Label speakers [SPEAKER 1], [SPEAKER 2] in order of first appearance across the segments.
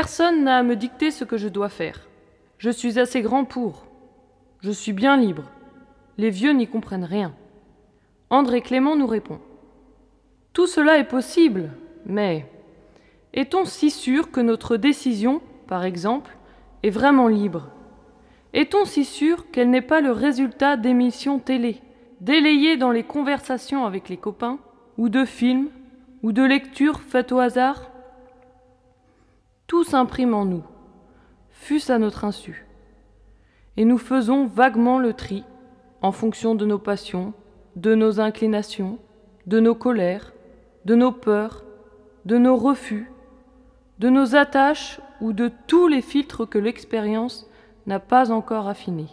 [SPEAKER 1] Personne n'a à me dicter ce que je dois faire. Je suis assez grand pour. Je suis bien libre. Les vieux n'y comprennent rien. André Clément nous répond. Tout cela est possible, mais est-on si sûr que notre décision, par exemple, est vraiment libre? Est-on si sûr qu'elle n'est pas le résultat d'émissions télé, délayées dans les conversations avec les copains, ou de films, ou de lectures faites au hasard? Tout s'imprime en nous, fût-ce à notre insu. Et nous faisons vaguement le tri, en fonction de nos passions, de nos inclinations, de nos colères, de nos peurs, de nos refus, de nos attaches ou de tous les filtres que l'expérience n'a pas encore affinés.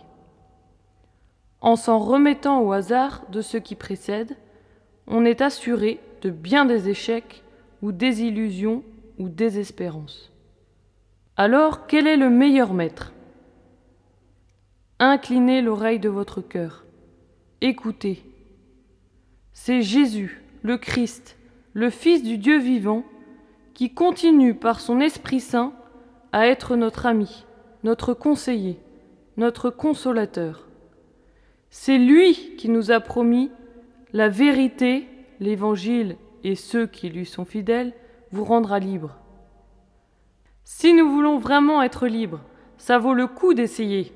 [SPEAKER 1] En s'en remettant au hasard de ce qui précède, on est assuré de bien des échecs ou désillusions ou désespérances. Alors, quel est le meilleur maître? Inclinez l'oreille de votre cœur, écoutez. C'est Jésus, le Christ, le Fils du Dieu vivant, qui continue par son Esprit Saint à être notre ami, notre conseiller, notre consolateur. C'est lui qui nous a promis la vérité, l'Évangile et ceux qui lui sont fidèles vous rendra libre. Si nous voulons vraiment être libres, ça vaut le coup d'essayer.